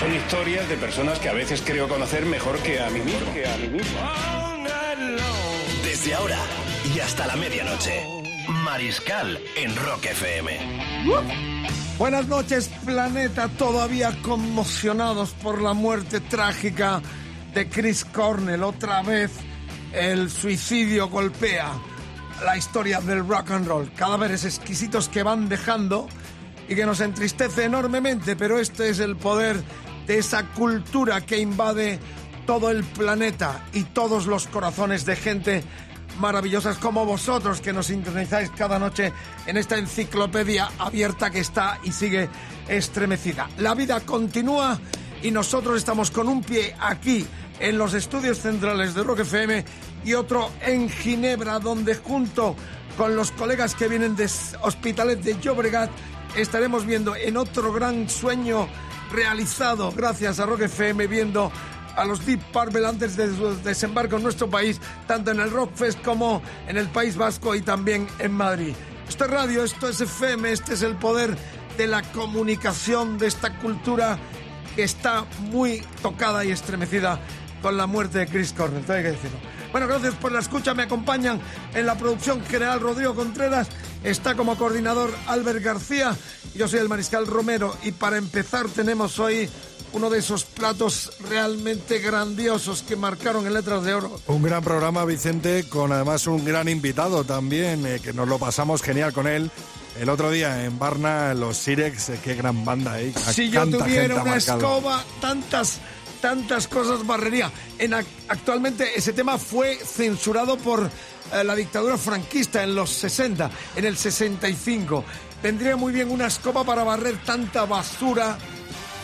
Son historias de personas que a veces creo conocer mejor que a mí mismo. Que a mí mismo. Desde ahora y hasta la medianoche, Mariscal en Rock FM. Buenas noches, planeta, todavía conmocionados por la muerte trágica de Chris Cornell. Otra vez el suicidio golpea la historia del rock and roll. Cadáveres exquisitos que van dejando y que nos entristece enormemente, pero este es el poder de esa cultura que invade todo el planeta y todos los corazones de gente maravillosas como vosotros que nos sintonizáis cada noche en esta enciclopedia abierta que está y sigue estremecida. La vida continúa y nosotros estamos con un pie aquí en los estudios centrales de Rock FM y otro en Ginebra donde junto con los colegas que vienen de Hospitalet de Llobregat estaremos viendo en otro gran sueño realizado gracias a Rock FM viendo a los Deep Purple antes de su desembarco en nuestro país, tanto en el Rockfest como en el País Vasco y también en Madrid. Esto es radio, esto es FM, este es el poder de la comunicación, de esta cultura que está muy tocada y estremecida con la muerte de Chris Cornell, todo hay que decirlo. Bueno, gracias por la escucha, me acompañan en la producción general Rodrigo Contreras, está como coordinador Albert García, yo soy el Mariscal Romero y para empezar tenemos hoy uno de esos platos realmente grandiosos que marcaron en letras de oro. Un gran programa, Vicente, con además un gran invitado también, eh, que nos lo pasamos genial con él. El otro día en Barna, los Sirex, eh, qué gran banda, ¿eh? Si yo tuviera una marcado. escoba, tantas, tantas cosas barrería. En, ac- actualmente ese tema fue censurado por eh, la dictadura franquista en los 60, en el 65. Vendría muy bien una escoba para barrer tanta basura,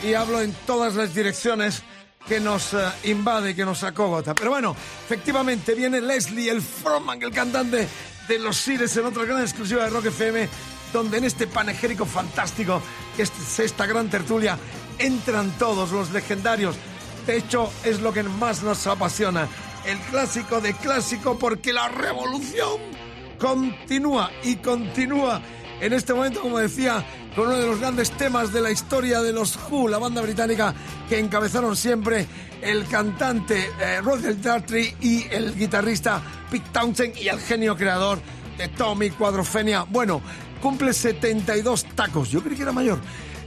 y hablo en todas las direcciones, que nos eh, invade, que nos acogota. Pero bueno, efectivamente viene Leslie, el frontman, el cantante de Los Sires en otra gran exclusiva de Rock FM, donde en este panegérico fantástico, que es esta gran tertulia, entran todos los legendarios. De hecho, es lo que más nos apasiona. El clásico de clásico, porque la revolución continúa y continúa. En este momento, como decía, con uno de los grandes temas de la historia de los Who, la banda británica que encabezaron siempre el cantante eh, Roger Daltrey y el guitarrista Pete Townsend y el genio creador de Tommy Cuadrofenia. Bueno, cumple 72 tacos, yo creí que era mayor.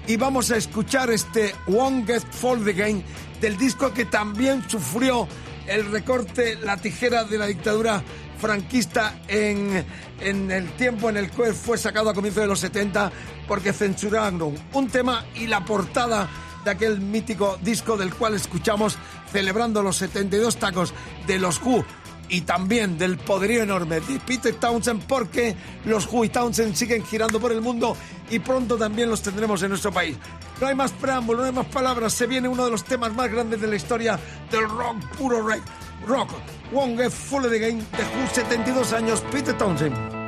Y vamos a escuchar este Won't Get Fold Again del disco que también sufrió el recorte, la tijera de la dictadura franquista en, en el tiempo en el que fue sacado a comienzos de los 70 porque censuraron un tema y la portada de aquel mítico disco del cual escuchamos celebrando los 72 tacos de los Who y también del poderío enorme de Peter Townsend porque los Who y Townsend siguen girando por el mundo y pronto también los tendremos en nuestro país. No hay más preámbulo, no hay más palabras, se viene uno de los temas más grandes de la historia del rock puro. Rock, Won't Get Full of the Game, de Who, 72 años, Peter Townsend.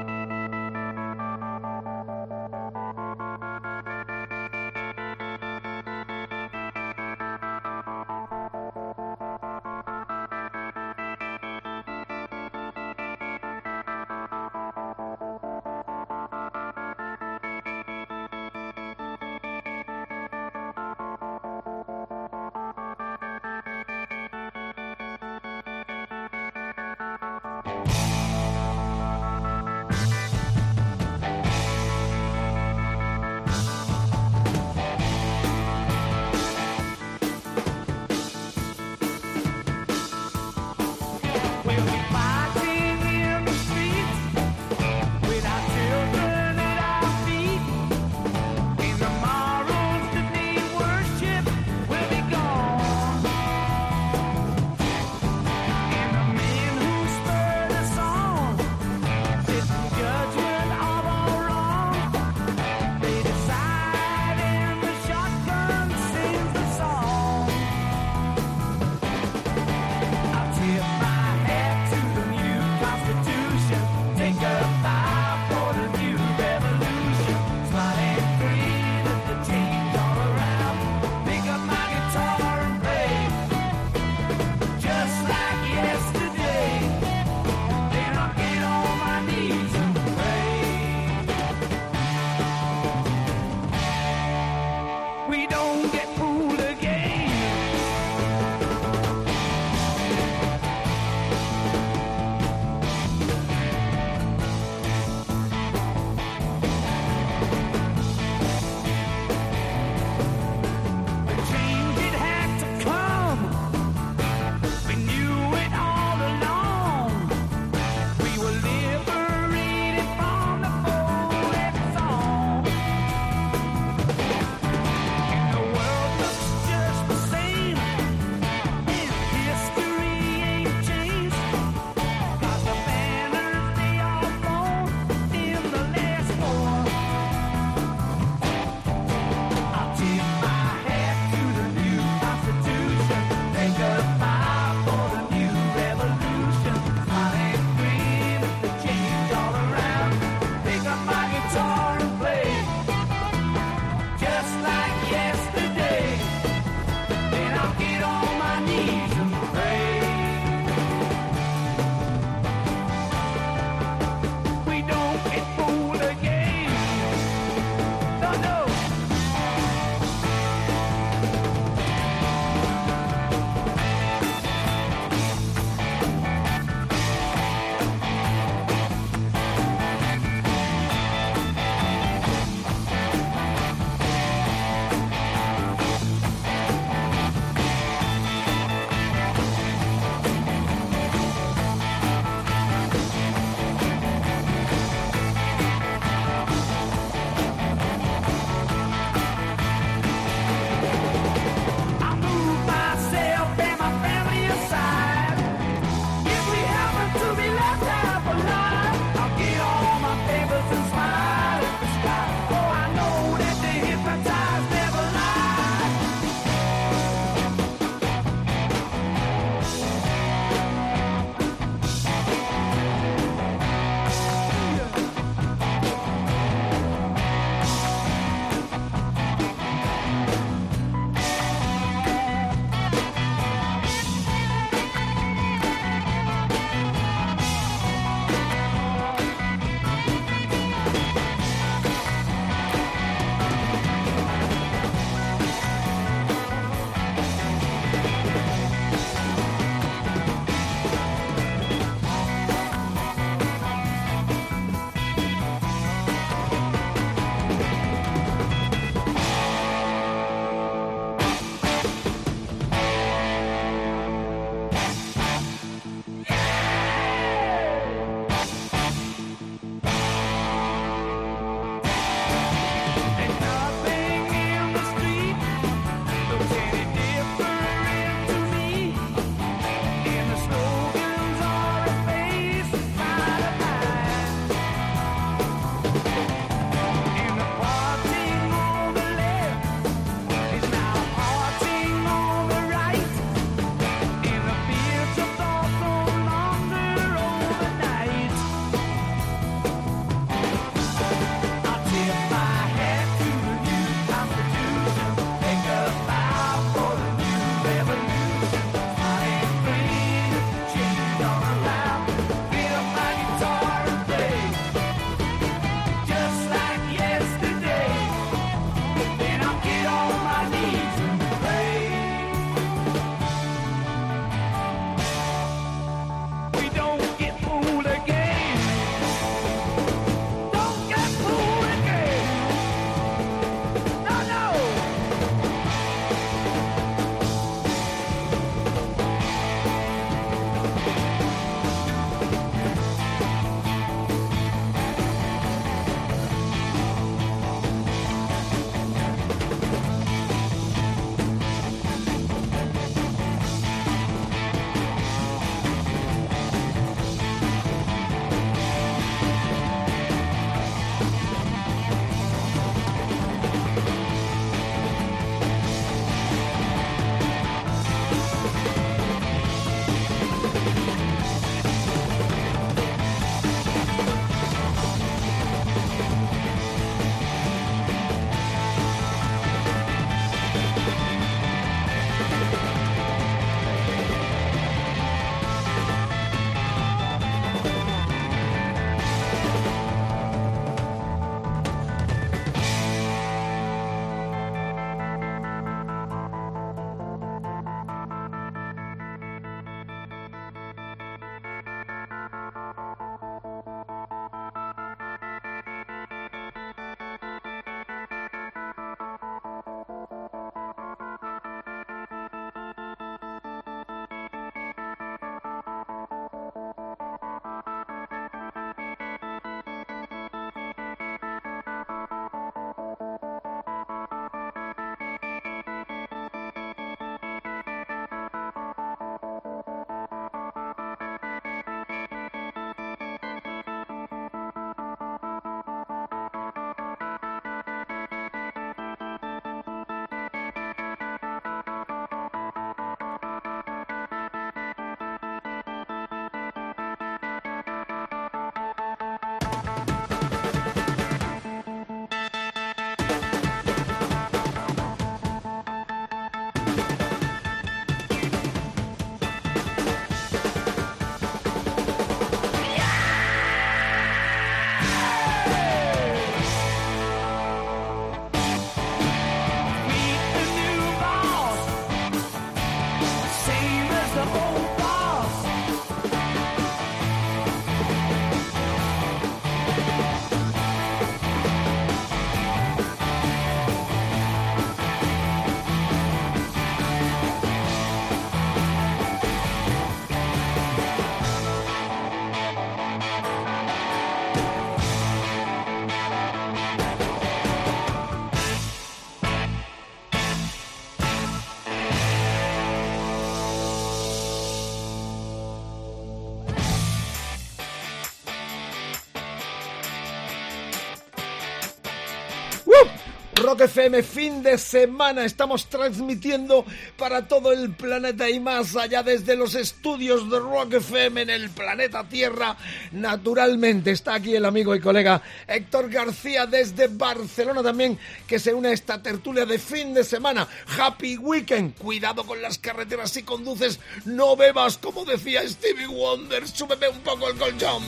Rock FM fin de semana. Estamos transmitiendo para todo el planeta y más allá desde los estudios de Rock FM en el planeta Tierra. Naturalmente está aquí el amigo y colega Héctor García desde Barcelona también que se une a esta tertulia de fin de semana. Happy Weekend. Cuidado con las carreteras si conduces. No bebas como decía Stevie Wonder. Súbeme un poco el colchón.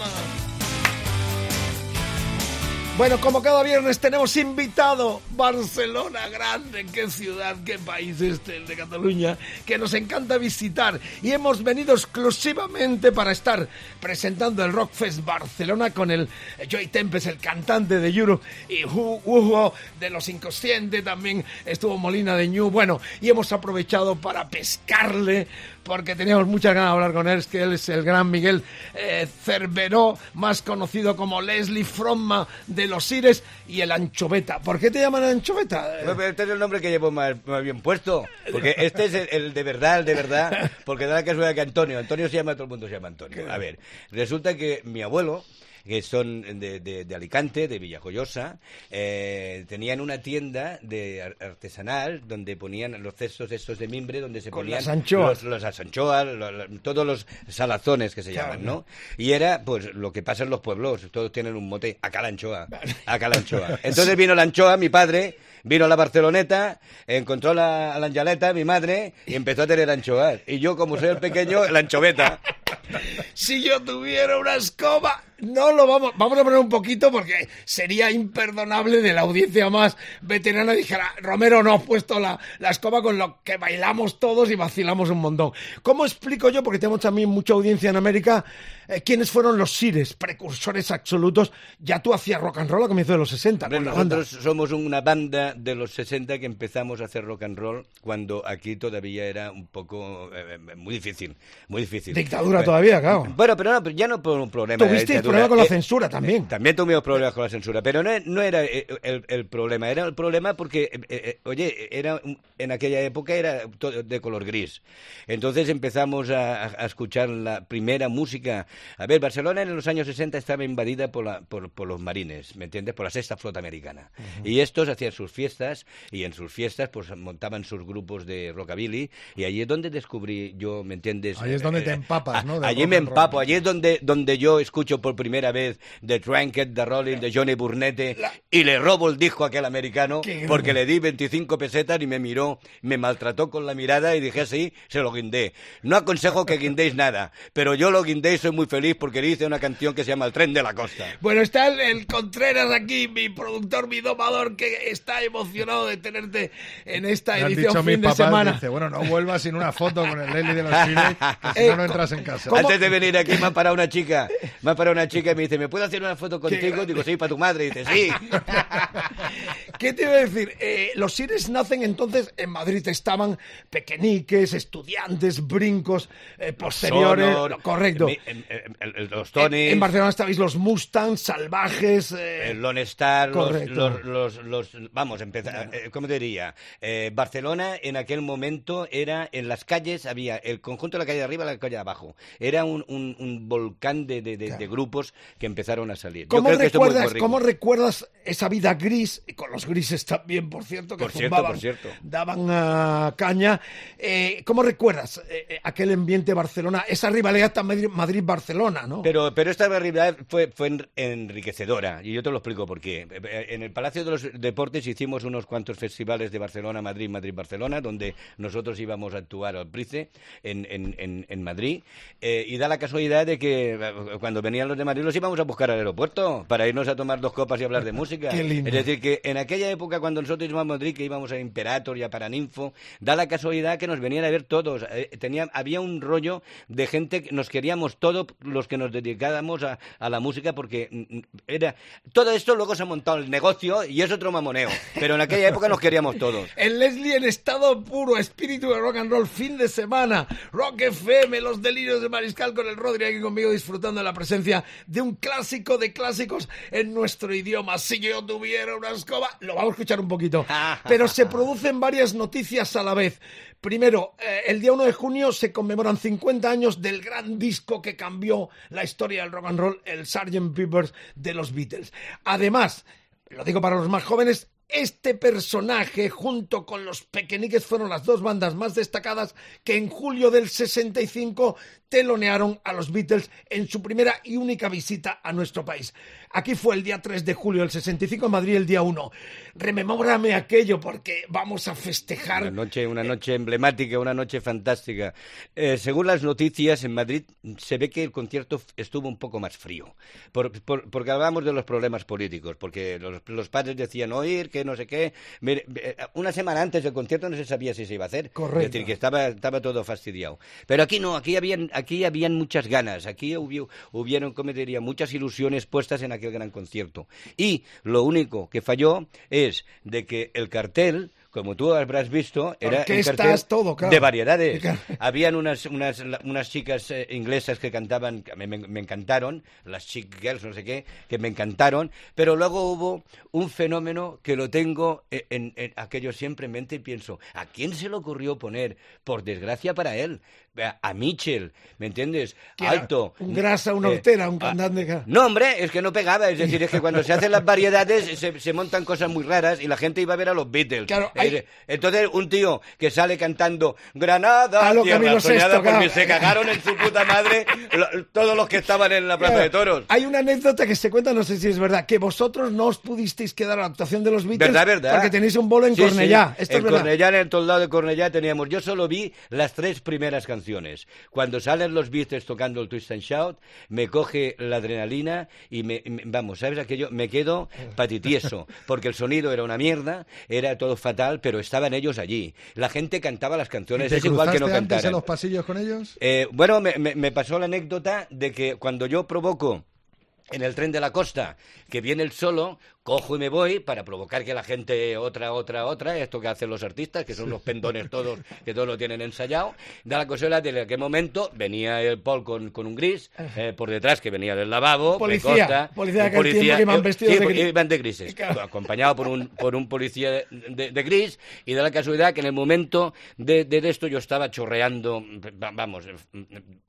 Bueno, como cada viernes tenemos invitado Barcelona grande, qué ciudad, qué país este, el de Cataluña, que nos encanta visitar. Y hemos venido exclusivamente para estar presentando el Rockfest Barcelona con el Joy Tempest, el cantante de Euro y Hugo de Los Inconscientes, también estuvo Molina de Ñu, bueno, y hemos aprovechado para pescarle porque teníamos muchas ganas de hablar con él, es que él es el gran Miguel eh, Cerveró, más conocido como Leslie Fromma de los Ires y el Anchoveta. ¿Por qué te llaman Anchoveta? este es el nombre que llevo más, bien puesto, porque este es el, de verdad, el de verdad, porque da la casualidad que Antonio, Antonio se llama, todo el mundo se llama Antonio. A ver, resulta que mi abuelo que son de, de, Alicante, de Villajoyosa, eh, tenían una tienda de artesanal donde ponían los cestos estos de mimbre, donde se ponían las anchoas. Los, las anchoas, todos los salazones que se llaman, ¿no? Y era, pues, lo que pasa en los pueblos, todos tienen un mote, acá la anchoa, acá la anchoa. Entonces vino la anchoa, mi padre, vino a la Barceloneta, encontró la, la angeleta, mi madre, y empezó a tener anchoas. Y yo, como soy el pequeño, la anchoveta. si yo tuviera una escoba, no lo vamos, vamos a poner un poquito porque sería imperdonable de la audiencia más veterana dijera, Romero no ha puesto la, la escoba con lo que bailamos todos y vacilamos un montón. ¿Cómo explico yo, porque tenemos también mucha audiencia en América, eh, quiénes fueron los Sires, precursores absolutos? Ya tú hacías rock and roll a comienzos de los 60. nosotros somos una banda de los 60 que empezamos a hacer rock and roll cuando aquí todavía era un poco eh, eh, muy difícil, muy difícil. Dictadura todavía, claro. Bueno, pero no, ya no por un problema. ¿Tuviste con la censura también? También tuvimos problemas con la censura, pero no, no era el, el, problema, era el problema porque, oye, era en aquella época era de color gris. Entonces empezamos a, a escuchar la primera música a ver, Barcelona en los años 60 estaba invadida por, la, por, por los marines, ¿me entiendes? Por la sexta flota americana. Y estos hacían sus fiestas y en sus fiestas pues montaban sus grupos de rockabilly y allí es donde descubrí yo, ¿me entiendes? Ahí es donde te eh, empapas, ¿no? allí me empapo, allí es donde, donde yo escucho por primera vez The Trinket, The Rolling, de Johnny Burnette y le robo el disco a aquel americano porque le di 25 pesetas y me miró, me maltrató con la mirada y dije así, se lo guindé. No aconsejo que guindéis nada, pero yo lo guindé y soy muy feliz porque dice una canción que se llama El tren de la costa. Bueno, está el, Contreras aquí, mi productor, mi domador, que está emocionado de tenerte en esta edición fin de semana. Dice, bueno, no vuelvas sin una foto con el Lely de los Chile, que si no, no entras en casa. Antes de venir aquí me ha parado una chica, me ha parado una chica y me dice, ¿me puedo hacer una foto contigo? Digo, sí, para tu madre. Y dice, sí. ¿Qué te iba a decir? Eh, los Sires nacen entonces en Madrid, estaban pequeñiques, estudiantes, brincos, eh, posteriores. correcto. En, Barcelona estabais los Mustangs, salvajes. Eh, el Lone Star, los, los, Vamos, empezar. Eh, ¿Cómo te diría? Barcelona en aquel momento era. En las calles había el conjunto de la calle de arriba y la calle de abajo. Era un, un, volcán de, de, grupos que empezaron a salir. ¿Cómo, recuerdas, ¿Cómo recuerdas esa vida gris? Y con los grises también, por cierto, que por cierto, por cierto. daban uh, caña. ¿Cómo recuerdas aquel ambiente Barcelona, esa rivalidad Madrid-Barcelona, ¿no? Pero, pero esta rivalidad fue, fue enriquecedora, y yo te lo explico por qué. En el Palacio de los Deportes hicimos unos cuantos festivales de Barcelona, Madrid, Madrid, Barcelona, donde nosotros íbamos a actuar al Price en, en, en, Madrid, eh, y da la casualidad de que eh, cuando venían los de Madrid los íbamos a buscar al aeropuerto para irnos a tomar dos copas y hablar de música. Es decir, que en aquella época cuando nosotros íbamos a Madrid, que íbamos a Imperator y a Paraninfo, da la casualidad que nos venían a ver todos. Eh, tenía, había un rollo de gente que nos queríamos todos los que nos dedicábamos a, a, la música porque mm, mm, era todo esto luego se ha montado el negocio y es otro mamoneo pero en aquella época nos queríamos todos el Leslie en estado puro espíritu de rock and roll fin de semana Rock FM los delirios de Mariscal con el Rodri aquí conmigo disfrutando de la presencia de un clásico de clásicos en nuestro idioma si yo tuviera una escoba lo vamos a escuchar un poquito pero se producen varias noticias a la vez Primero, eh, el día 1 de junio se conmemoran 50 años del gran disco que cambió la historia del rock and roll, el Sgt. Pepper's de los Beatles. Además, lo digo para los más jóvenes, Este personaje, junto con los Pequeñiques, fueron las dos bandas más destacadas que en julio del 65 telonearon a los Beatles en su primera y única visita a nuestro país. Aquí fue el día 3 de julio del 65, en Madrid el día 1. Rememórame aquello porque vamos a festejar. Una noche, una noche emblemática, una noche fantástica. Eh, según las noticias, en Madrid se ve que el concierto estuvo un poco más frío. Por, por, porque hablábamos de los problemas políticos, porque los, los, padres decían oír, que no sé qué. Mire, eh, una semana antes del concierto no se sabía si se iba a hacer. Correcto. Es decir, que estaba, estaba todo fastidiado. Pero aquí no, aquí habían, aquí habían muchas ganas, aquí hubo, hubieron, como diría, muchas ilusiones puestas en aquel gran concierto. Y lo único que falló es de que el cartel como tú habrás visto, era Orquestas, un cartel todo, claro. de variedades. Habían unas, unas, unas chicas eh, inglesas que cantaban, que me, me, encantaron, las chick girls, no sé qué, que me encantaron, pero luego hubo un fenómeno que lo tengo en, en, en aquello siempre en mente y pienso, ¿a quién se le ocurrió poner, por desgracia para él, a Mitchell, ¿me entiendes? Alto. Un grasa, una eh, hortera, un ah, cantante. que- No, hombre, es que no pegaba. Es decir, es que cuando se hacen las variedades se, se montan cosas muy raras y la gente iba a ver a los Beatles. Claro, Eh, hay- Entonces, un tío que sale cantando Granada, A lo tierra soñada, porque claro. se cagaron en su puta madre lo- todos los que estaban en la Plaza Claro, de Toros. Hay una anécdota que se cuenta, no sé si es verdad, que vosotros no os pudisteis quedar a la actuación de los Beatles ¿Verdad, verdad? porque tenéis un bolo en Sí, Cornellá. sí. En es. Cornellá, en el toldado de Cornellá teníamos. Yo solo vi las tres primeras canciones. Cuando salen los Beatles tocando el Twist and Shout, me coge la adrenalina y me, me- vamos, ¿sabes aquello? Me quedo patitieso, porque el sonido era una mierda, era todo fatal, pero estaban ellos allí. La gente cantaba las canciones, ¿Te es igual que no antes en los pasillos con ellos? Eh, bueno, me, me- me pasó la anécdota de que cuando yo provoco en el tren de la costa que viene el solo, cojo y me voy para provocar que la gente otra, otra, otra, esto que hacen los artistas, que son los pendones todos, que todos lo tienen ensayado. Da la cosera de aquel momento venía el Paul con, con un gris, eh, por detrás que venía del lavabo, Policía, me policía aquel tiempo que iban eh, vestidos sí, de gris. iban de grises, acompañado por un, por un policía de, de- de gris, y da la casualidad que en el momento de, de esto yo estaba chorreando, va- vamos,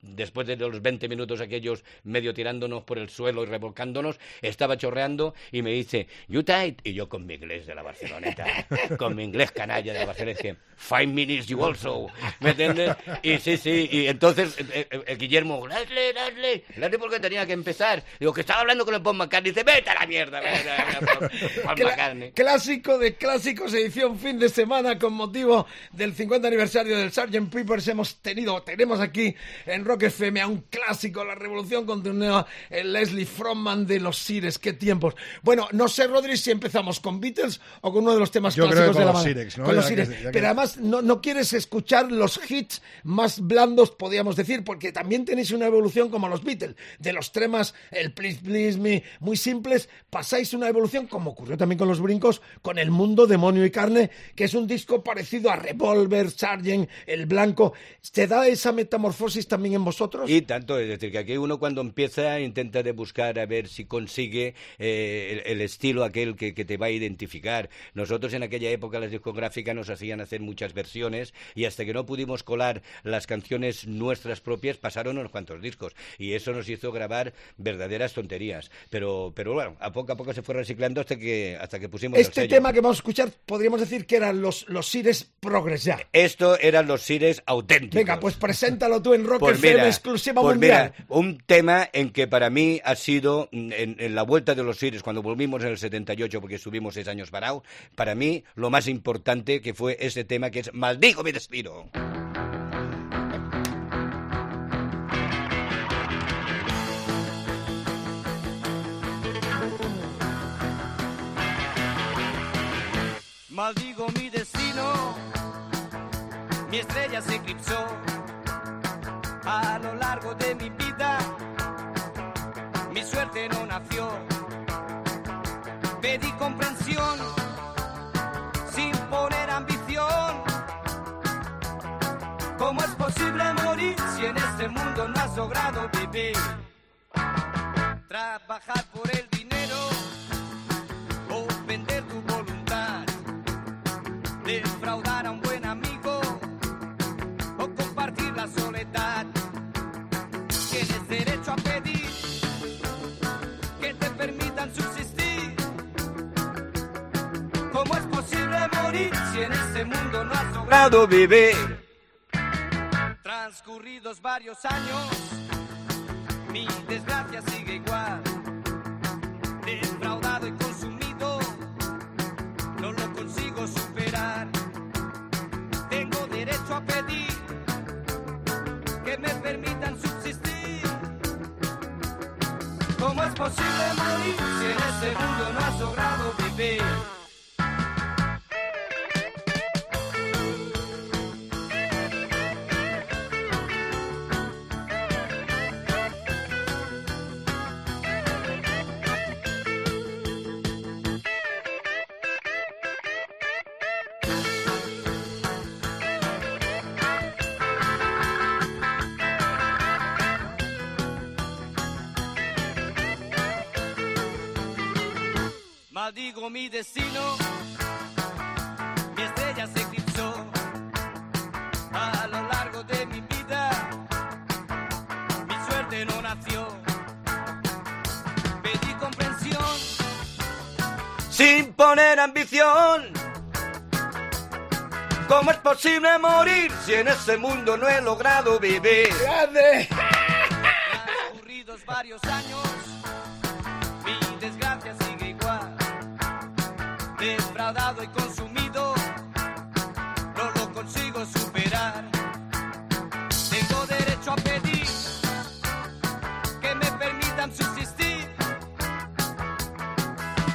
después de los 20 minutos aquellos medio tirándonos por el suelo y revolcándonos, estaba chorreando y me dice, you tight, y yo con mi inglés de la Barceloneta, con mi inglés canalla de la Barceloneta, dije, five minutes you also, ¿me entiendes? Y sí, sí, y entonces eh, eh, eh, Guillermo, Leslie, Leslie, Leslie porque tenía que empezar, digo, que estaba hablando con el Paul McCartney, dice, vete a la mierda, vete a la mierda, Cla- McCartney. Clásico de clásicos, edición fin de semana con motivo del 50 aniversario del Sgt. Peppers. Hemos tenido, tenemos aquí en Rock FM a un clásico, La Revolución continúa, el Leslie Frontman de los Sires. Qué tiempos. Bueno, no sé, Rodri, si empezamos con Beatles o con uno de los temas Yo creo clásicos que de la los banda. Sirex, ¿no? Con los Ya que- Sirex. ya que- Pero además no, no quieres escuchar los hits más blandos, podríamos decir, porque también tenéis una evolución como los Beatles. De los temas, el Please Please Me, muy simples, pasáis una evolución, como ocurrió también con los brincos, con El Mundo, Demonio y Carne, que es un disco parecido a Revolver, Sargent, El Blanco. ¿Se da esa metamorfosis también en vosotros? Y tanto, es decir, que aquí uno cuando empieza intenta de buscar a ver si consigue eh, el, el estilo aquel que, que te va a identificar. Nosotros en aquella época las discográficas nos hacían hacer muchas versiones y hasta que no pudimos colar las canciones nuestras propias pasaron unos cuantos discos y eso nos hizo grabar verdaderas tonterías. Pero, pero bueno, a poco a poco se fue reciclando hasta que, hasta que pusimos el Este sello. tema que vamos a escuchar, podríamos decir que eran los, los Sires Progress ya. Esto eran los sires auténticos. Venga, pues preséntalo tú en Rock Pues FM mira, exclusiva pues mundial. mira, un tema en que para mí ha sido, mm, en, en la vuelta de los Sires, cuando volvimos en el 78, porque estuvimos seis años parados, para mí lo más importante que fue ese tema que es Maldigo mi destino. Maldigo mi destino, mi estrella se eclipsó logrado vivir. Trabajar por el dinero o vender tu voluntad. Defraudar a un buen amigo o compartir la soledad. Tienes derecho a pedir que te permitan subsistir. ¿Cómo es posible morir si en este mundo no has logrado vivir? Transcurridos varios años, mi desgracia sigue igual. Defraudado y consumido, no lo consigo superar. Tengo derecho a pedir que me permitan subsistir. ¿Cómo es posible morir si en este mundo no has logrado vivir? Mi destino, mi estrella se eclipsó a lo largo de mi vida. Mi suerte no nació, pedí comprensión sin poner ambición. ¿Cómo es posible morir si en este mundo no he logrado vivir? Transcurridos varios años, Defraudado y consumido, no lo consigo superar. Tengo derecho a pedir que me permitan subsistir.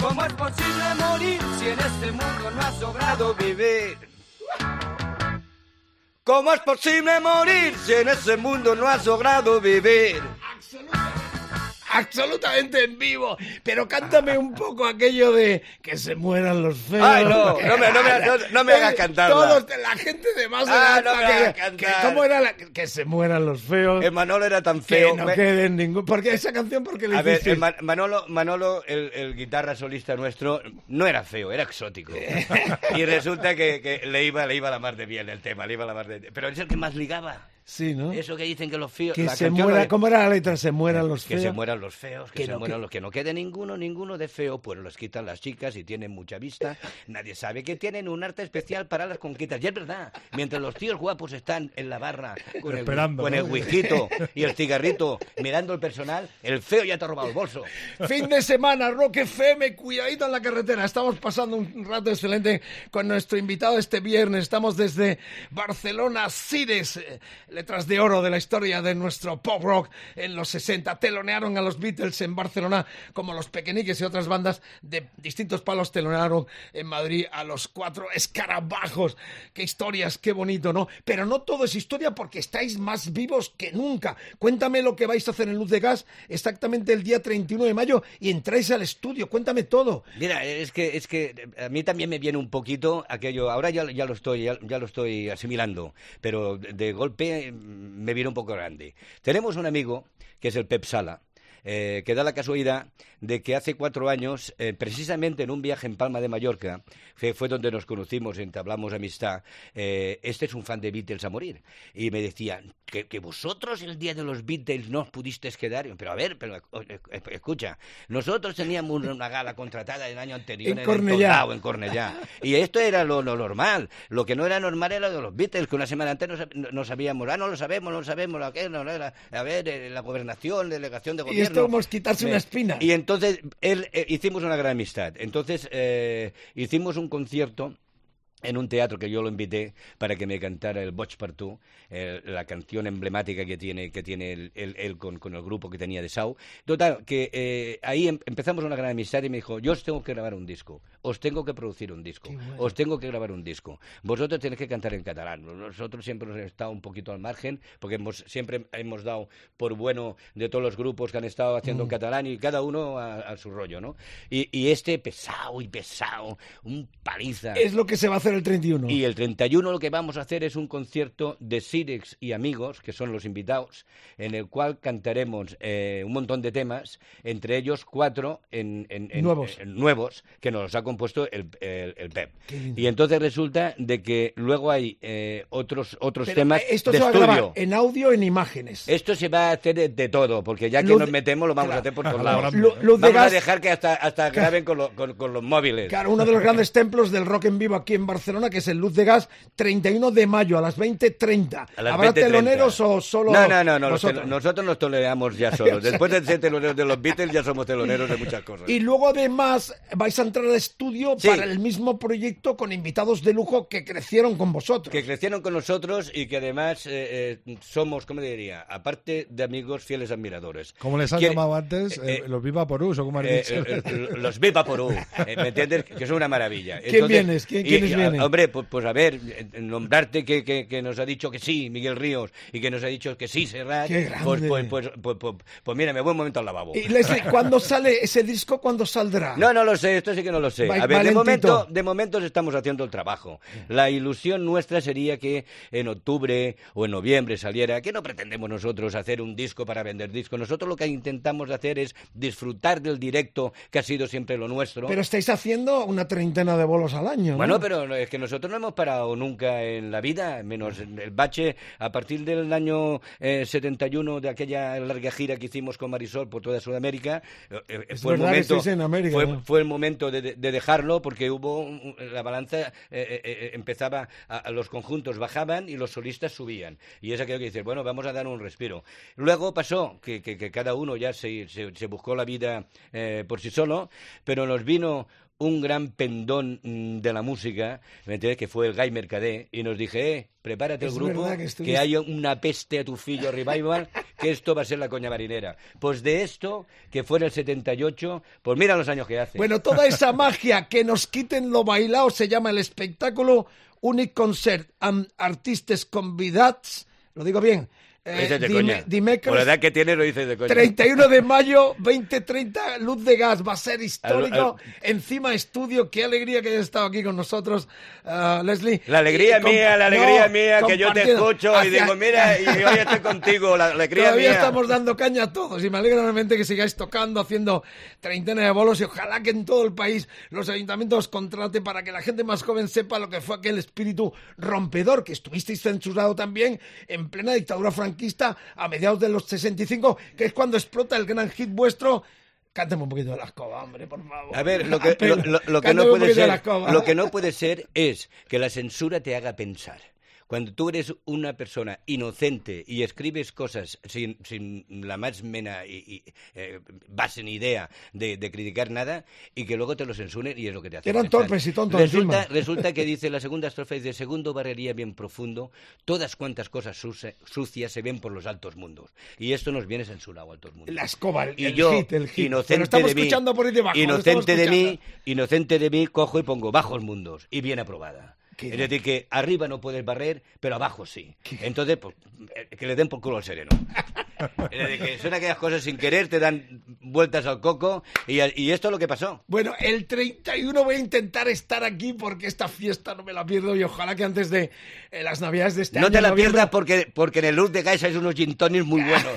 ¿Cómo es posible morir si en este mundo no has logrado vivir? ¿Cómo es posible morir si en ese mundo no has logrado vivir? En vivo. Pero cántame un poco aquello de que se mueran los feos. Ay, no, no me, no me, no, no me hagas cantarla. Todos, de la gente de más Ah, edad, no me que- que- cantar. ¿Cómo era la- que se mueran los feos? El Manolo era tan que feo. no Me- queden ningún. Porque esa canción, porque le A ver, el Ma- Manolo, Manolo el, el guitarra solista nuestro, no era feo, era exótico. y resulta que, que le, iba, le iba la mar de bien el tema, le iba la mar de Pero es el que más ligaba. Sí, ¿no? Eso que dicen que los feos... Que la se muera, de- ¿cómo era la letra? Se mueran los Que feos. se mueran los feos, que, Que se no mueran que- los que no quede ninguno, ninguno de feo, pues los quitan las chicas y tienen mucha vista. Nadie sabe que tienen un arte especial para las conquistas. Y es verdad, mientras los tíos guapos están en la barra con el, Esperando, con ¿no? el y el cigarrito mirando el personal, el feo ya te ha robado el bolso. Fin de semana, Rock FM, cuidadito en la carretera. Estamos pasando un rato excelente con nuestro invitado este viernes. Estamos desde Barcelona, Cires, eh, letras de oro de la historia de nuestro pop rock en los 60. Telonearon a los Beatles en Barcelona, como los Pequeñiques y otras bandas de distintos palos telonearon en Madrid a los cuatro escarabajos. Qué historias, qué bonito, ¿no? Pero no todo es historia porque estáis más vivos que nunca. Cuéntame lo que vais a hacer en Luz de Gas exactamente el día 31 de mayo y entráis al estudio. Cuéntame todo. Mira, es que, es que a mí también me viene un poquito aquello, ahora ya, ya lo estoy, ya, ya lo estoy asimilando, pero de, golpe mm, me viene un poco grande. Tenemos un amigo que es el Pep Sala, eh, que da la casualidad de que hace cuatro años, eh, precisamente en un viaje en Palma de Mallorca, que fue donde nos conocimos, entablamos amistad, eh, este es un fan de Beatles a morir. Y me decía, que, que vosotros el día de los Beatles no os pudisteis quedar. Pero a ver, pero eh, eh, escucha, nosotros teníamos una gala contratada el año anterior En en, Cornellá. en Cornellá. Y esto era lo, lo normal. Lo que no era normal era lo de los Beatles, que una semana antes no, no- sabíamos, ah, no lo sabemos, no lo sabemos, lo que no, no era, a ver, eh, la gobernación, delegación de Y como es quitarse una espina. Y entonces él, eh, hicimos una gran amistad. Entonces eh, hicimos un concierto en un teatro que yo lo invité para que me cantara el Boch Partout, eh, la canción emblemática que tiene, que tiene él, él- él con, con el grupo que tenía de Sau. Total, que eh, ahí em- empezamos una gran amistad y me dijo, yo os tengo que grabar un disco, os tengo que producir un disco, os tengo que grabar un disco. Vosotros tenéis que cantar en catalán. Nosotros siempre hemos estado un poquito al margen, porque hemos, siempre hemos dado por bueno de todos los grupos que han estado haciendo en Mm. catalán y cada uno a, a su rollo, ¿no? Y, y este pesado y pesado, un paliza. Es lo que se va a hacer el 31. Y el 31 lo que vamos a hacer es un concierto de Sirex y amigos, que son los invitados, en el cual cantaremos eh, un montón de temas, entre ellos cuatro en, en- en- Nuevos. en nuevos, que nos los ha compuesto el, el- el Pep. Y entonces resulta de que luego hay eh, otros otros Pero, temas eh, esto de se va a estudio. grabar en audio en imágenes. Esto se va a hacer de, de todo, porque ya que Luz nos de- metemos lo vamos claro. a hacer por todos lados. de vamos a gas. dejar que hasta, hasta graben con, lo- con- con los móviles. Claro, uno de los grandes templos del rock en vivo aquí en Barcelona, que es el Luz de Gas, 31 de mayo a las 20.30. A las ¿Habrá 20:30. teloneros o solo No, no, no, no, tel- nosotros nos toleramos ya solos. Después de ser teloneros de los Beatles, ya somos teloneros de muchas cosas. Y luego además vais a entrar estudio Sí. para el mismo proyecto con invitados de lujo que crecieron con vosotros. Que crecieron con nosotros y que además eh, eh, somos, ¿cómo diría? Aparte de amigos, fieles admiradores. Como les Quiere- llamado antes, eh, eh, los Viva por o como has Eh, dicho. los Viva por U, eh, ¿me entiendes? Que son una maravilla. ¿Quién vienes? ¿Quién- quiénes vienen? Hombre, pues, pues a ver, nombrarte que, que, que nos ha dicho que sí, Miguel Ríos, y que nos ha dicho que sí, Serrat. ¡Qué grande! Pues, pues, pues, pues, pues, pues mira, me voy un momento al lavabo. Y Leslie, ¿cuándo sale ese disco? ¿Cuándo saldrá? No, no lo sé, esto sí que no lo sé. A ver, de momento, de momento estamos haciendo el trabajo. La ilusión nuestra sería que en octubre o en noviembre saliera, que no pretendemos nosotros hacer un disco para vender discos. Nosotros lo que intentamos hacer es disfrutar del directo, que ha sido siempre lo nuestro. Pero estáis haciendo una treintena de bolos al año, ¿no? Bueno, pero es que nosotros no hemos parado nunca en la vida, menos en el bache a partir del año eh, 71 de aquella larga gira que hicimos con Marisol por toda Sudamérica. eh, eh, fue el momento, en América, fue, ¿no? fue el momento de, de- de dejarlo porque hubo un- la balanza eh, eh, eh, empezaba a, los conjuntos bajaban y los solistas subían. Y es aquello que dices bueno vamos a dar un respiro luego pasó que, que- que cada uno ya se, se- buscó la vida por sí solo pero nos vino un gran pendón mm, de la música, ¿me entiendes? Que fue el Guy Mercadé, y nos dije, eh, prepárate Es el grupo, que que, estuviste- hay una peste a tu fillo revival, que esto va a ser la coña marinera. Pues de esto, que fue en el 78, pues mira los años que hace. Bueno, toda esa magia que nos quiten lo bailado se llama el espectáculo Unic Concert amb artistes convidats, lo digo bien, Eh, de dime- coña. dimecres, Por la edad que tienes lo dices de coña. 31 de mayo, 2030, Luz de Gas, va a ser histórico. Al- Encima estudio, qué alegría que hayas estado aquí con nosotros, ah, Leslie. La alegría Y mía, la alegría no, mía, que yo te escucho y Hacia- digo, mira, y hoy estoy contigo, la alegría Todavía mía. estamos dando caña a todos y me alegra realmente que sigáis tocando, haciendo treintena de bolos y ojalá que en todo el país los ayuntamientos os contraten para que la gente más joven sepa lo que fue aquel espíritu rompedor que estuvisteis censurado también en plena dictadura franquista a mediados de los 65, que es cuando explota el gran hit vuestro. Cántame un poquito de la escoba, hombre, por favor. A ver, lo que, lo, lo- lo que no puede ser, lo que no puede ser es que la censura te haga pensar. Cuando tú eres una persona inocente y escribes cosas sin, sin la más mena y, y, eh, base ni idea de, de criticar nada y que luego te lo censuren y es lo que te hace Eran pensar. torpes y tontos Resulta, resulta que dice la segunda estrofa dice segundo barrería bien profundo todas cuantas cosas sucias se ven por los altos mundos y esto nos viene censurado altos mundos. La escoba, el, Y el yo, hit, el hit. Inocente estamos de mí, escuchando por ahí debajo. inocente de mí, inocente de mí, cojo y pongo bajos mundos y bien aprobada. Qué Es decir, que arriba no puedes barrer, pero abajo sí. Entonces, pues, eh, que le den por culo al sereno. Es decir, que son aquellas cosas sin querer, te dan vueltas al coco y, y esto es lo que pasó. Bueno, el 31 voy a intentar estar aquí porque esta fiesta no me la pierdo y ojalá que antes de eh, las navidades de este año. No te la noviembre- pierdas porque, porque en el Luz de Gaisa hay unos gin tonics muy buenos.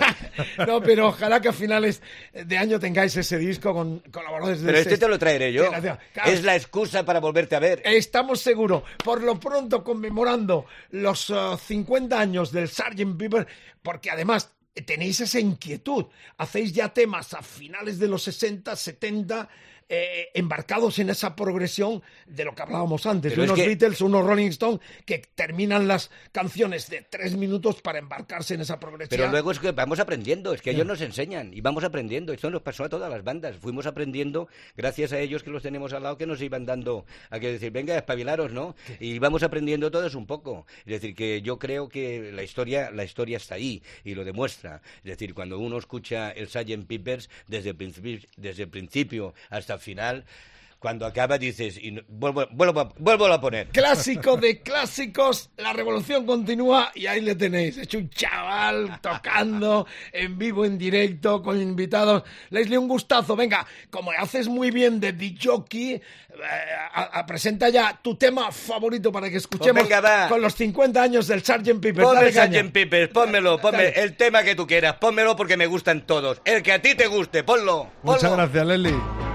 No, pero ojalá que a finales de año tengáis ese disco con colaboradores de Pero este te lo traeré yo. Claro, Es la excusa para volverte a ver. Estamos seguros, por lo pronto conmemorando los eh, 50 años del Sgt. Pepper, porque además tenéis esa inquietud. Hacéis ya temas a finales de los 60, 70, eh, embarcados en esa progresión de lo que hablábamos antes, Pero es unos que- Beatles, unos Rolling Stones, que terminan las canciones de tres minutos para embarcarse en esa progresión. Pero luego es que vamos aprendiendo, es que ellos nos enseñan y vamos aprendiendo. Esto nos pasó a todas las bandas. Fuimos aprendiendo gracias a ellos que los tenemos al lado que nos iban dando a que decir, venga, espabilaros, ¿no? Y vamos aprendiendo todos un poco. Es decir, que yo creo que la historia, la historia está ahí y lo demuestra. Es decir, cuando uno escucha el Sgt. Peppers desde el principio, desde el principio hasta el final, cuando acaba dices, y vuelvo, vuelvo, vuelvo a poner. Clásico de clásicos, la revolución continúa y ahí le tenéis. Es un chaval tocando en vivo, en directo, con invitados. Leslie, un gustazo. Venga, como haces muy bien de DJ, a, a- presenta ya tu tema favorito para que escuchemos Pues venga, va. con los 50 años del Sgt. Pepper. Ponme. Sgt. Peppers, pónmelo, ponme el tema que tú quieras, pónmelo porque me gustan todos. El que a ti te guste, ponlo. ponlo. Muchas gracias, Leslie.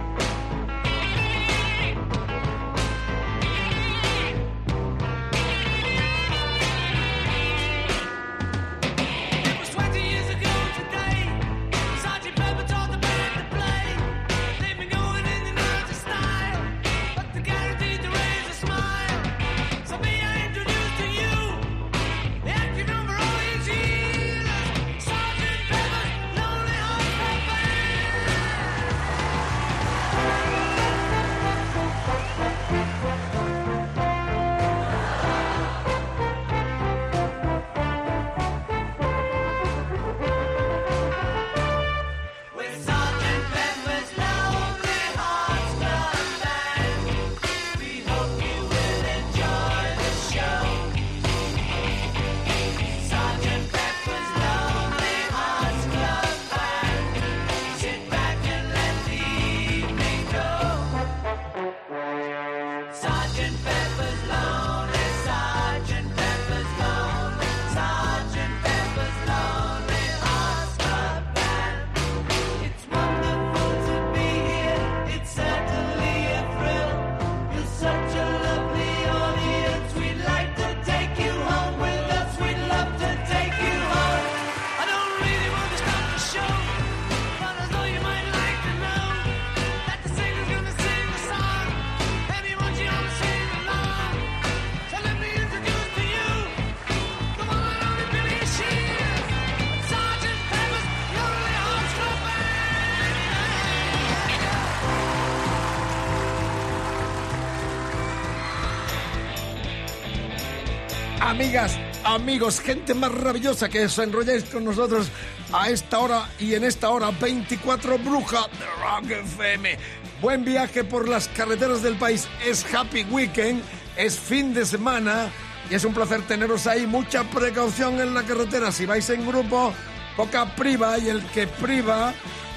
Amigas, amigos, gente maravillosa que os enrolláis con nosotros a esta hora y en esta hora 24 Bruja de Rock FM. Buen viaje por las carreteras del país. Es Happy Weekend, es fin de semana y es un placer teneros ahí. Mucha precaución en la carretera. Si vais en grupo, poca priva y el que priva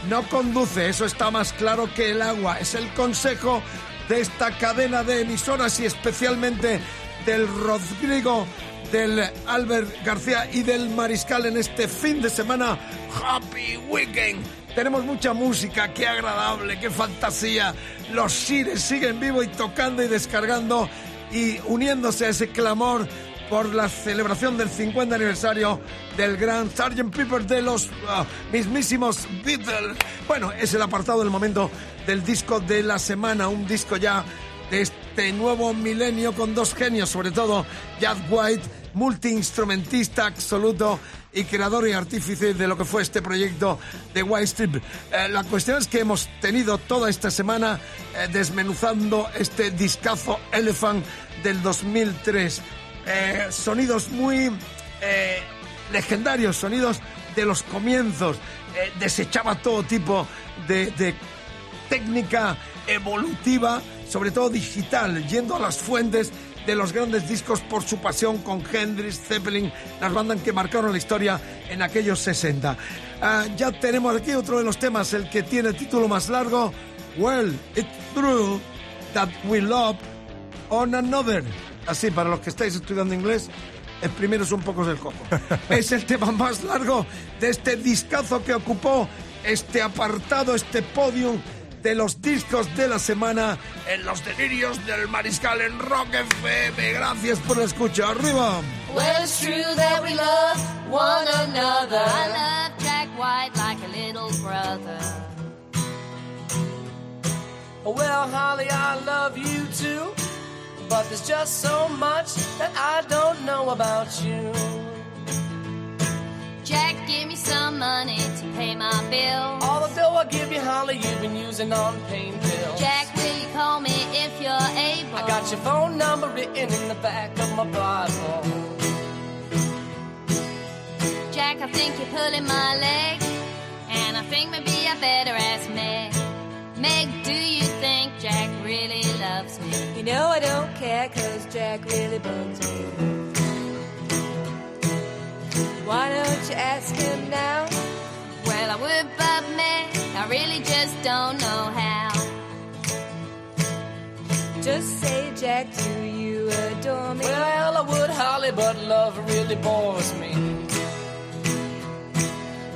no conduce. Eso está más claro que el agua. Es el consejo de esta cadena de emisoras y especialmente del Rodrigo, del Albert García y del Mariscal en este fin de semana. Happy Weekend. Tenemos mucha música, qué agradable, qué fantasía. Los Sires siguen vivo y tocando y descargando y uniéndose a ese clamor por la celebración del 50 aniversario del gran Sgt. Pepper de los uh, mismísimos Beatles. Bueno, es el apartado del momento del disco de la semana, un disco ya de este nuevo milenio con dos genios, sobre todo Jack White, multiinstrumentista absoluto y creador y artífice de lo que fue este proyecto de White Strip. Eh, la cuestión es que hemos tenido toda esta semana eh, desmenuzando este discazo Elephant del 2003. Eh, sonidos muy legendarios, sonidos de los comienzos. Desechaba todo tipo de, de técnica evolutiva, sobre todo digital, yendo a las fuentes de los grandes discos por su pasión con Hendrix, Zeppelin, las bandas que marcaron la historia en aquellos 60. Ah, ya tenemos aquí otro de los temas, el que tiene el título más largo, Well, it's true that we love on another. Así, para los que estáis estudiando inglés, el primero es un poco del coco. es el tema más largo de este discazo que ocupó este apartado, este podium de los discos de la semana en los delirios del mariscal en Rock FM. Gracias por la escucha. Arriba. Well, it's true that we love one another. I love Jack White like a little brother. Well, Holly, I love you too. But there's just so much that I don't know about you. Jack, give me some money to pay my bill. All the dough I give you, Holly, you've been using on pain pills. Jack, will you call me if you're able? I got your phone number written in the back of my Bible. Jack, I think you're pulling my leg. And I think maybe I better ask Meg. Meg, do you think Jack really loves me? You know I don't care, cause Jack really bugs me. Why don't you ask him now? Well, I would, but Meg, I really just don't know how. Just say, Jack, do you adore me? Well, I would, Holly, but love really bores me.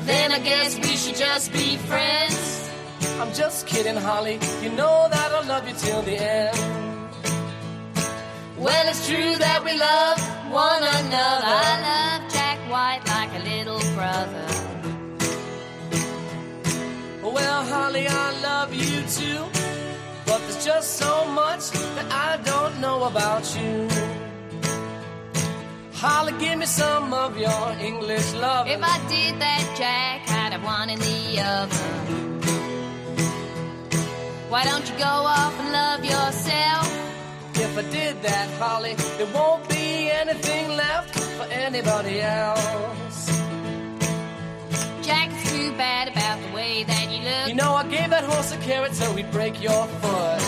Then I guess we should just be friends. I'm just kidding, Holly. You know that I'll love you till the end. Well, it's true that we love one another. I love brother. Well, Holly, I love you too. But there's just so much that I don't know about you. Holly, give me some of your English love. If I did that, Jack, I'd have one in the other. Why don't you go off and love yourself? If I did that, Holly, there won't be anything left for anybody else. Jack, it's too bad about the way that you look. You know, I gave that horse a carrot so he'd break your foot.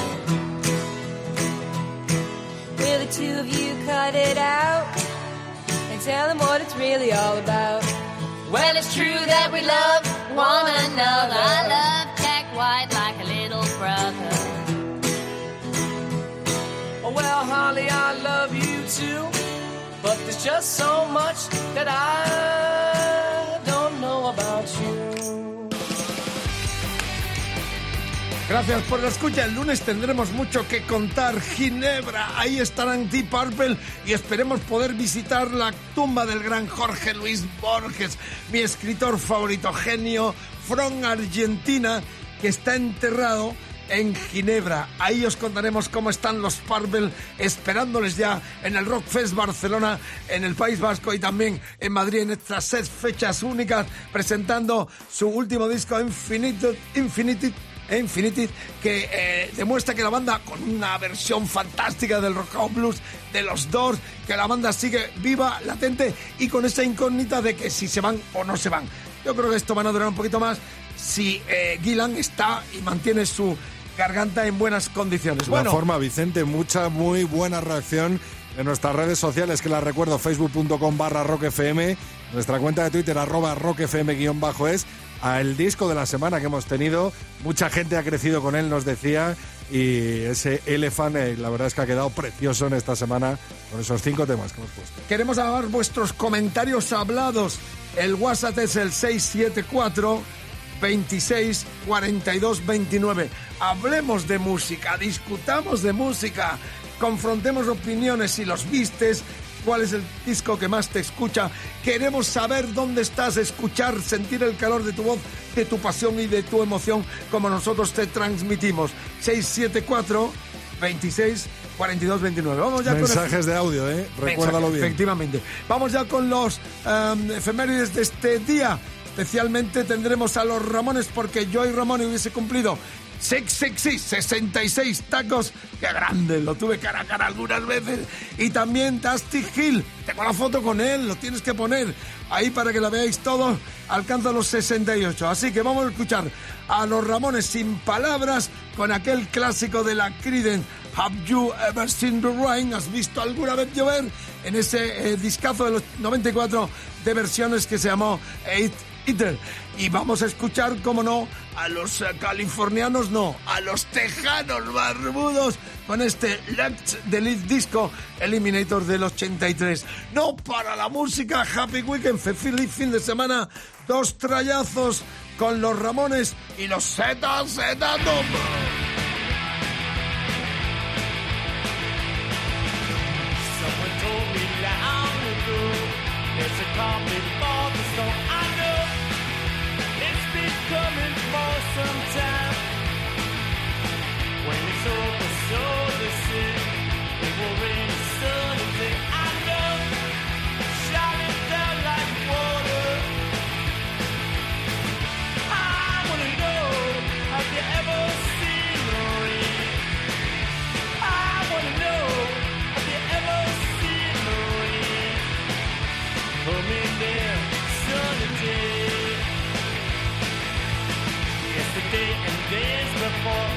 Will the two of you cut it out and tell him what it's really all about? Well, it's true that we love one another. I love Jack White like a little brother. Oh, well, Holly, I love you too. But there's just so much that I don't know about you. Gracias por la escucha. El lunes tendremos mucho que contar. Ginebra, ahí estarán Deep Purple y esperemos poder visitar la tumba del gran Jorge Luis Borges, mi escritor favorito, genio, from Argentina, que está enterrado en Ginebra. Ahí os contaremos cómo están los Purple esperándoles ya en el Rock Fest Barcelona, en el País Vasco y también en Madrid en estas seis fechas únicas presentando su último disco Infinity e Infinity, que eh, demuestra que la banda, con una versión fantástica del rock and blues de los Doors, que la banda sigue viva, latente y con esa incógnita de que si se van o no se van. Yo creo que esto van a durar un poquito más si eh, Gillan está y mantiene su garganta en buenas condiciones. La Bueno, forma, Vicente, mucha, muy buena reacción en nuestras redes sociales, que la recuerdo, facebook.com barra rockfm, nuestra cuenta de Twitter, arroba rockfm guion bajo es, al disco de la semana que hemos tenido. Mucha gente ha crecido con él, nos decía, y ese Elephant, eh, la verdad es que ha quedado precioso en esta semana con esos cinco temas que hemos puesto. Queremos dar vuestros comentarios hablados. El WhatsApp es el 674 26 42 29. Hablemos de música, discutamos de música, confrontemos opiniones si los vistes. ¿Cuál es el disco que más te escucha? Queremos saber dónde estás, escuchar, sentir el calor de tu voz, de tu pasión y de tu emoción, como nosotros te transmitimos. 674 26 42 29. Vamos ya con el- Mensajes de audio, ¿eh? Recuérdalo bien. Efectivamente. Vamos ya con los em, efemérides de este día. Especialmente tendremos a los Ramones porque Joy Ramón hubiese cumplido 666, 66 tacos. ¡Qué grande! Lo tuve cara a cara algunas veces. Y también Dusty Hill. Tengo la foto con él, lo tienes que poner ahí para que la veáis todos. Alcanza los 68. Así que vamos a escuchar a los Ramones sin palabras con aquel clásico de la Creedence. Have you ever seen the rain? ¿Has visto alguna vez llover? En ese eh, discazo de los 94 de versiones que se llamó Eight Eater. Y vamos a escuchar, como no, a los eh, californianos, no, a los tejanos barbudos con este Let's Delete Disco Eliminator del 83. No para la música, Happy Weekend, fe- feliz fin de semana, dos trayazos con los Ramones y los Z Z Dumbo. Someone told me long ago there's a calm before the storm. for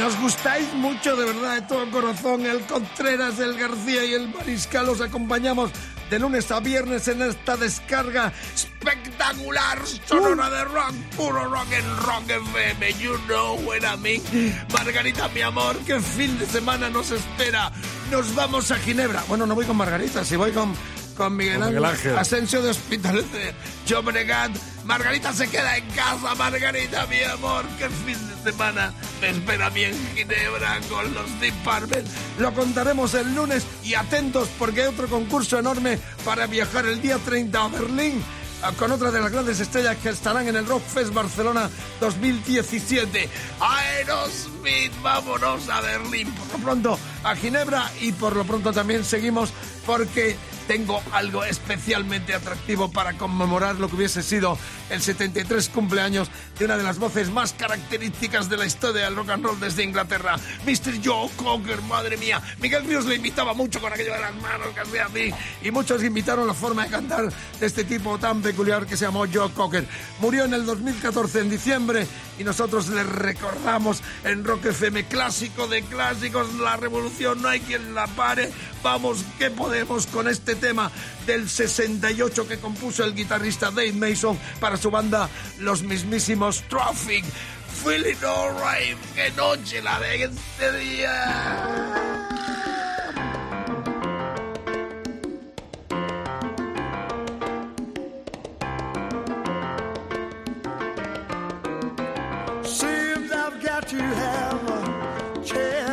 Nos gustáis mucho, de verdad, de todo corazón. El Contreras, el García y el Mariscal os acompañamos de lunes a viernes en esta descarga espectacular sonora de rock, puro rock en Rock FM. You know what I mean. Margarita, mi amor, qué fin de semana nos espera. Nos vamos a Ginebra. Bueno, no voy con Margarita, si voy con, con Miguel, Ángel. Asensio de Hospitalet de Llobregat. Margarita se queda en casa, Margarita, mi amor. Qué fin de semana me espera a mí en Ginebra con los Purple. Lo contaremos el lunes y atentos porque hay otro concurso enorme para viajar el día 30 a Berlín ah, con otra de las grandes estrellas que estarán en el Rock Fest Barcelona 2017. Aerosmith, vámonos a Berlín. Por lo pronto a Ginebra y por lo pronto también seguimos porque tengo algo especialmente atractivo para conmemorar lo que hubiese sido el 73 cumpleaños de una de las voces más características de la historia del rock and roll desde Inglaterra, Mr. Joe Cocker, madre mía. Miguel Ríos le imitaba mucho con aquello de las manos que hacía así y muchos imitaron la forma de cantar de este tipo tan peculiar que se llamó Joe Cocker. Murió en el 2014 en diciembre y nosotros le recordamos en Rock FM, clásico de clásicos, la revolución, no hay quien la pare. Vamos, ¿qué podemos con este tema del 68 que compuso el guitarrista Dave Mason para su banda Los mismísimos Traffic? Feeling alright, qué noche la de este día. Seems I've got to have a chance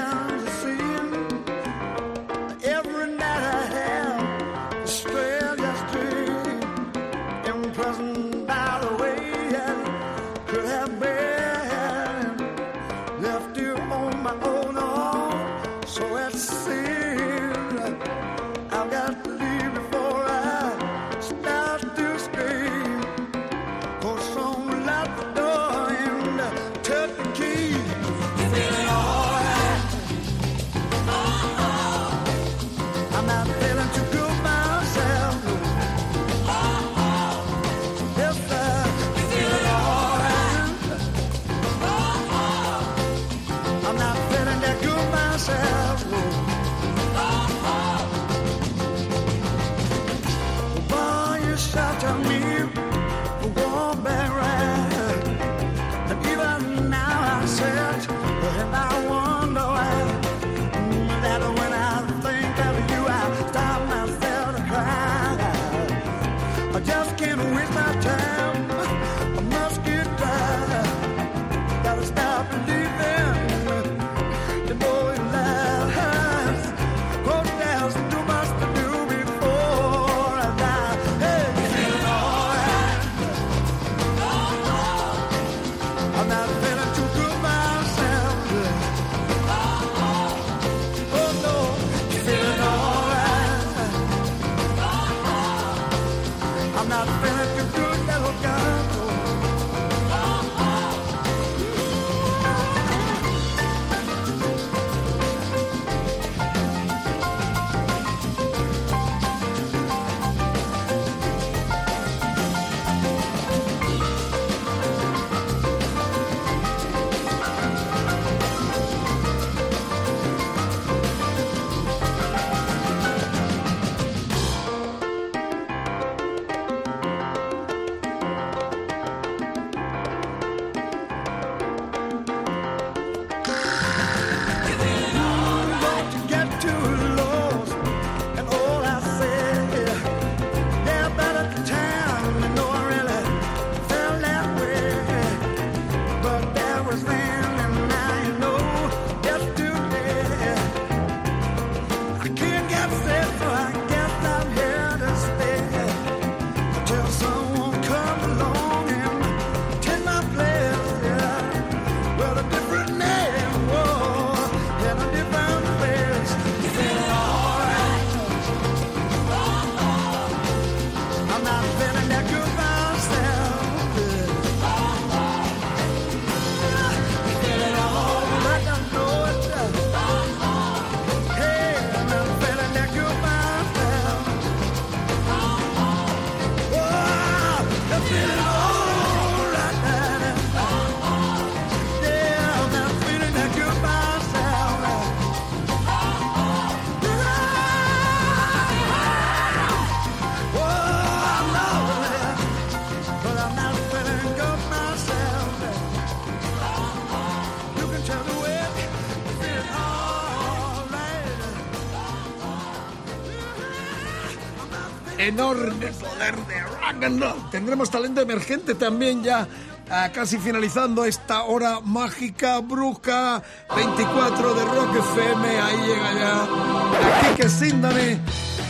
enorme poder de rock. Tendremos talento emergente también ya. ah, casi finalizando esta hora mágica, bruja 24 de Rock FM. Ahí llega ya Kike Síndane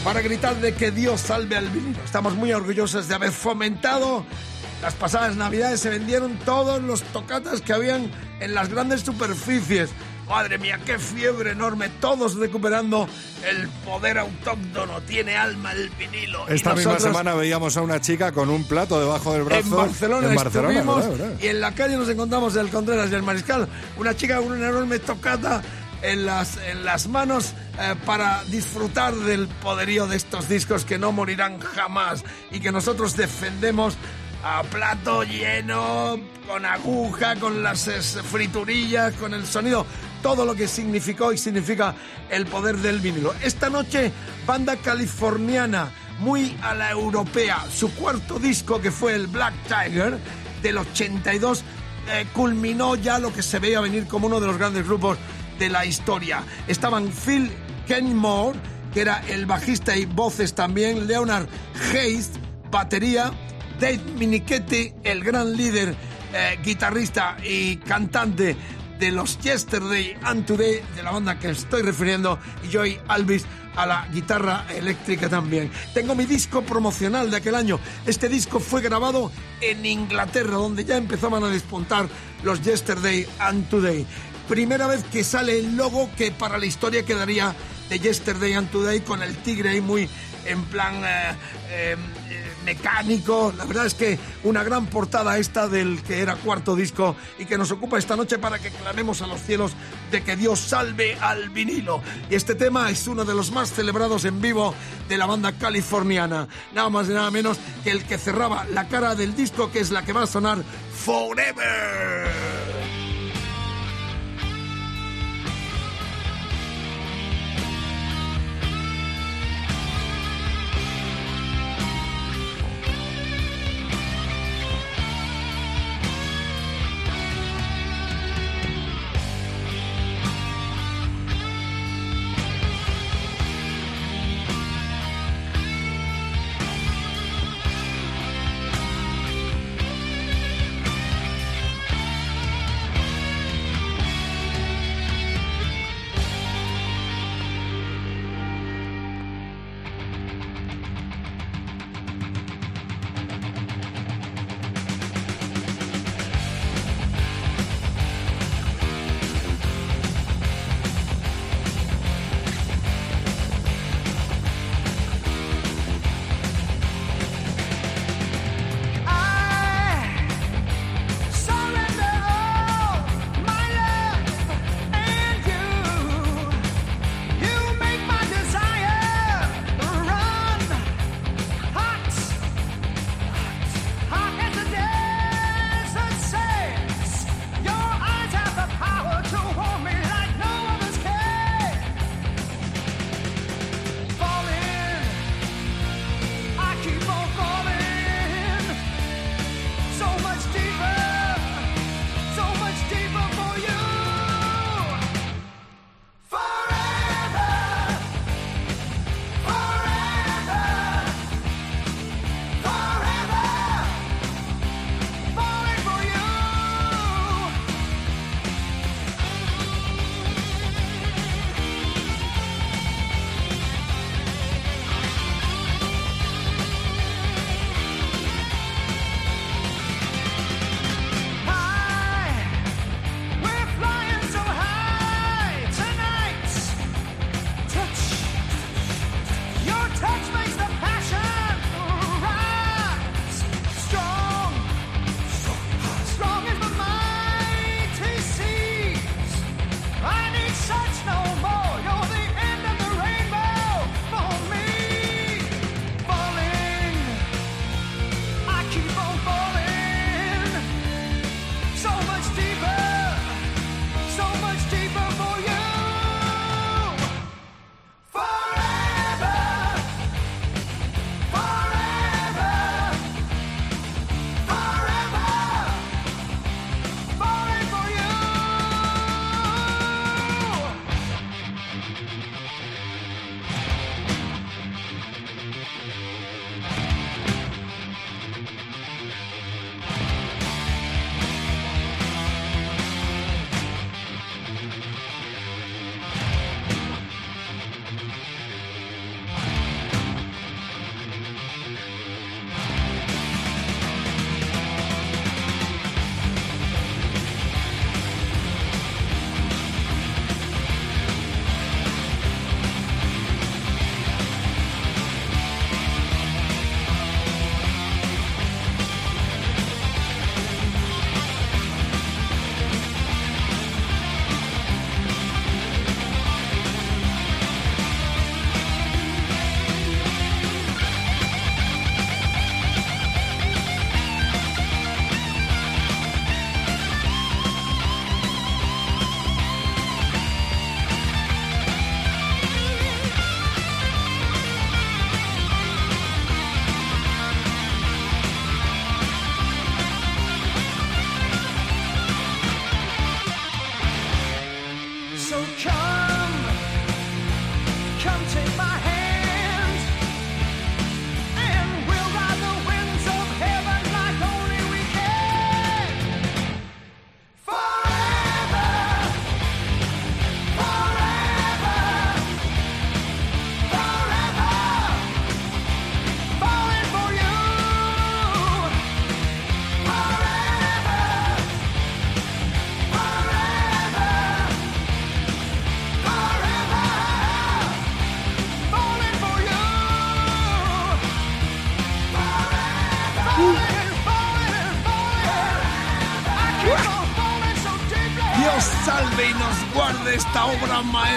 para gritar de que Dios salve al vinilo. Estamos muy orgullosos de haber fomentado las pasadas navidades. Se vendieron todos los tocatas que habían en las grandes superficies. Madre mía, qué fiebre enorme. Todos recuperando el poder autóctono. Tiene alma el vinilo. Esta misma semana veíamos a una chica con un plato debajo del brazo. en Barcelona, En Barcelona, estuvimos ¿verdad? ¿verdad? y en la calle nos encontramos el Contreras y el Mariscal. Una chica con una enorme tocata en las, en las manos eh, para disfrutar del poderío de estos discos que no morirán jamás y que nosotros defendemos a plato lleno, con aguja, con las es, friturillas, con el sonido, todo lo que significó y significa el poder del vinilo. Esta noche, banda californiana, muy a la europea, su cuarto disco que fue el Black Tiger del 82, eh, culminó ya lo que se veía venir como uno de los grandes grupos de la historia. Estaban Phil Kenmore, que era el bajista y voces también, Leonard Hayes, batería, Dave Minichetti, el gran líder, eh, guitarrista y cantante de los Yesterday and Today, de la banda que estoy refiriendo, y Joey Alvis a la guitarra eléctrica también. Tengo mi disco promocional de aquel año. Este disco fue grabado en Inglaterra, donde ya empezaban a despuntar los Yesterday and Today. Primera vez que sale el logo que para la historia quedaría de Yesterday and Today con el tigre ahí muy en plan eh, eh, mecánico. La verdad es que una gran portada esta del que era cuarto disco y que nos ocupa esta noche para que clamemos a los cielos de que Dios salve al vinilo. Y este tema es uno de los más celebrados en vivo de la banda californiana. Nada más y nada menos que el que cerraba la cara del disco que es la que va a sonar Forever. Forever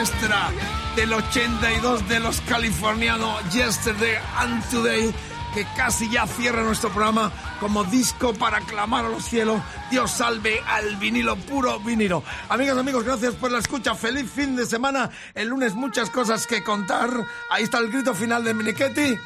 maestra del 82 de los californianos Yesterday and Today, que casi ya cierra nuestro programa como disco para clamar a los cielos. Dios salve al vinilo, puro vinilo. Amigas, amigos, gracias por la escucha. Feliz fin de semana. El lunes muchas cosas que contar. Ahí está el grito final de Minichetti.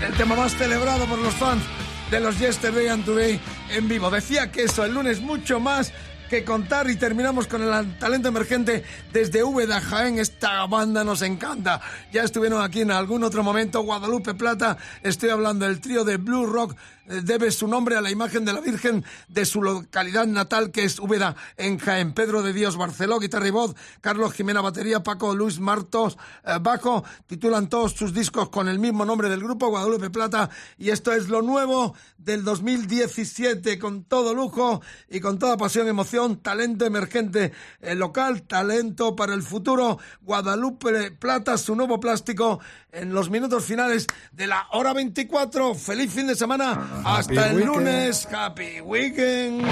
el tema más celebrado por los fans de los Yesterday and Today en vivo. Decía que eso, el lunes mucho más que contar y terminamos con el talento emergente desde Úbeda, Jaén. Esta banda nos encanta. Ya estuvieron aquí en algún otro momento. Guadalupe Plata, estoy hablando del trío de Blue Rock debe su nombre a la imagen de la Virgen de su localidad natal, que es Úbeda, en Jaén. Pedro de Dios Barceló, guitarra y voz, Carlos Jimena Batería, Paco Luis Martos, eh, bajo. Titulan todos sus discos con el mismo nombre del grupo, Guadalupe Plata. Y esto es lo nuevo del 2017, con todo lujo y con toda pasión, emoción, talento emergente eh, local, talento para el futuro. Guadalupe Plata, su nuevo plástico en los minutos finales de la hora 24. Feliz fin de semana. Hasta el weekend. lunes. Happy weekend.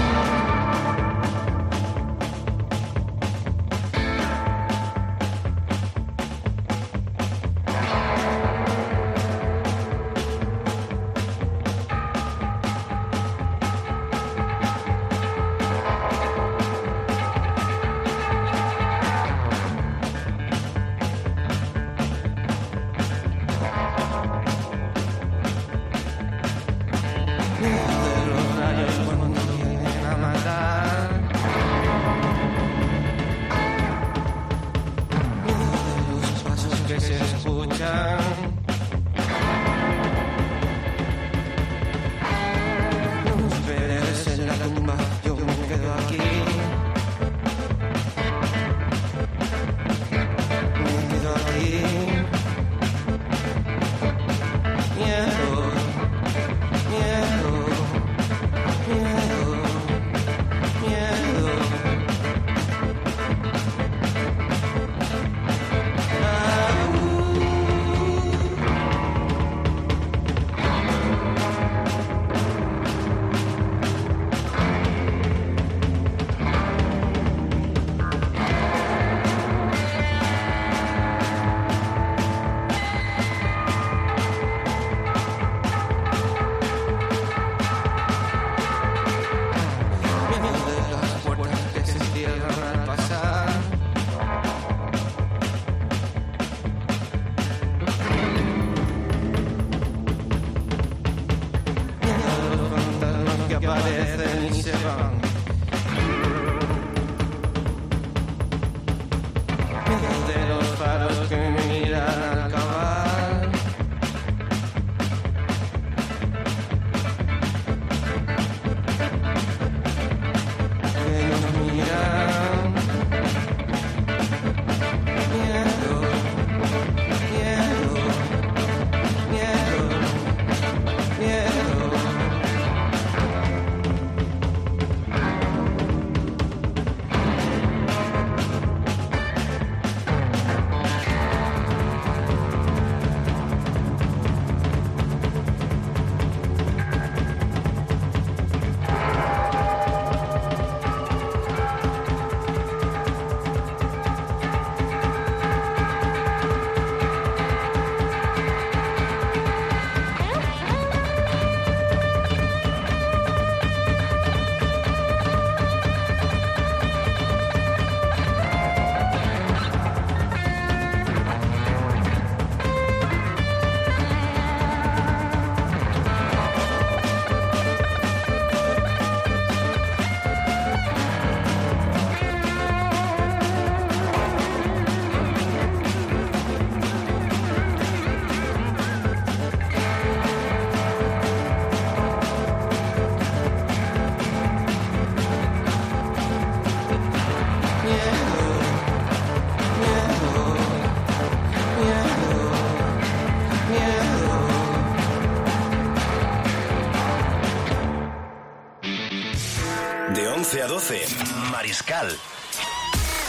De 11 a 12, Mariscal.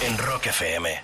En Rock FM.